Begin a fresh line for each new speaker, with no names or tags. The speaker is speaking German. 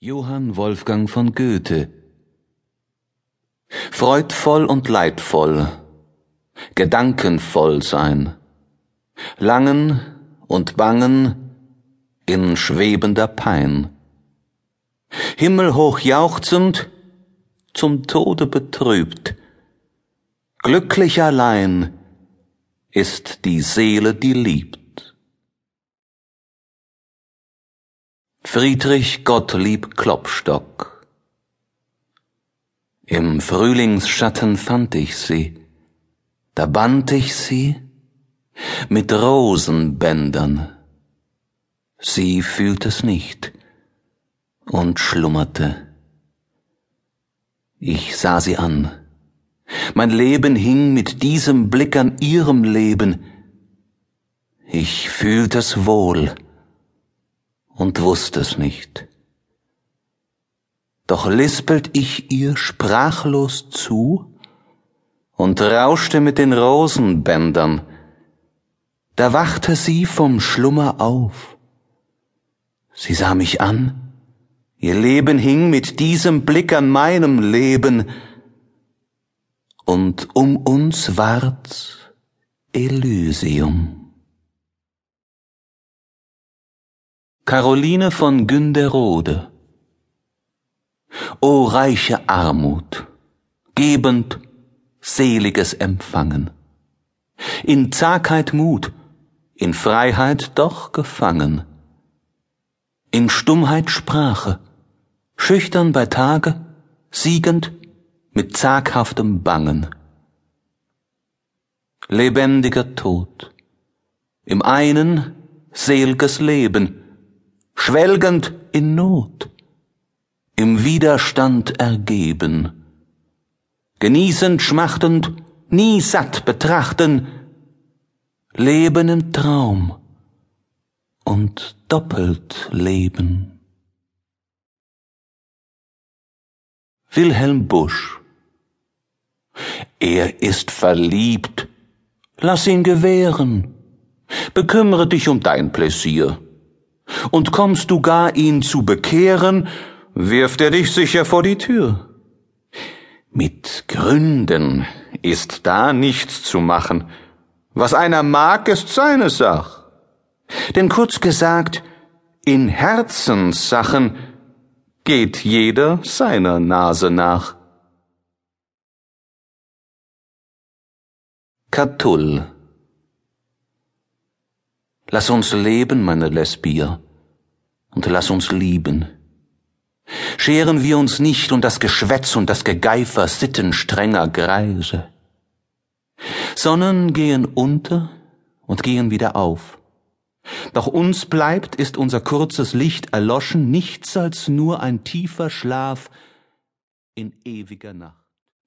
Johann Wolfgang von Goethe Freudvoll und leidvoll, gedankenvoll sein, langen und bangen in schwebender Pein, himmelhoch jauchzend, zum Tode betrübt, glücklich allein ist die Seele, die liebt. Friedrich Gottlieb Klopstock Im Frühlingsschatten fand ich sie, da band ich sie mit Rosenbändern. Sie fühlt es nicht und schlummerte. Ich sah sie an. Mein Leben hing mit diesem Blick an ihrem Leben. Ich fühlt es wohl und wusste es nicht. Doch lispelt ich ihr sprachlos zu und rauschte mit den Rosenbändern. Da wachte sie vom Schlummer auf. Sie sah mich an, ihr Leben hing mit diesem Blick an meinem Leben, und um uns ward's Elysium. Caroline von Günderode. O reiche Armut, gebend seliges Empfangen, in Zagheit Mut, in Freiheit doch gefangen, in Stummheit Sprache, schüchtern bei Tage, siegend mit zaghaftem Bangen. Lebendiger Tod, im einen selges Leben, schwelgend in Not, im Widerstand ergeben, genießend, schmachtend, nie satt betrachten, leben im Traum und doppelt leben. Wilhelm Busch Er ist verliebt. Lass ihn gewähren. Bekümmere dich um dein Pläsier und kommst du gar ihn zu bekehren, wirft er dich sicher vor die Tür. Mit Gründen ist da nichts zu machen. Was einer mag, ist seine Sach. Denn kurz gesagt, in Herzenssachen geht jeder seiner Nase nach. Catull Lass uns leben, meine Lesbier, und lass uns lieben. Scheren wir uns nicht um das Geschwätz und das Gegeifer sittenstrenger Greise. Sonnen gehen unter und gehen wieder auf. Doch uns bleibt, ist unser kurzes Licht erloschen, nichts als nur ein tiefer Schlaf in ewiger Nacht.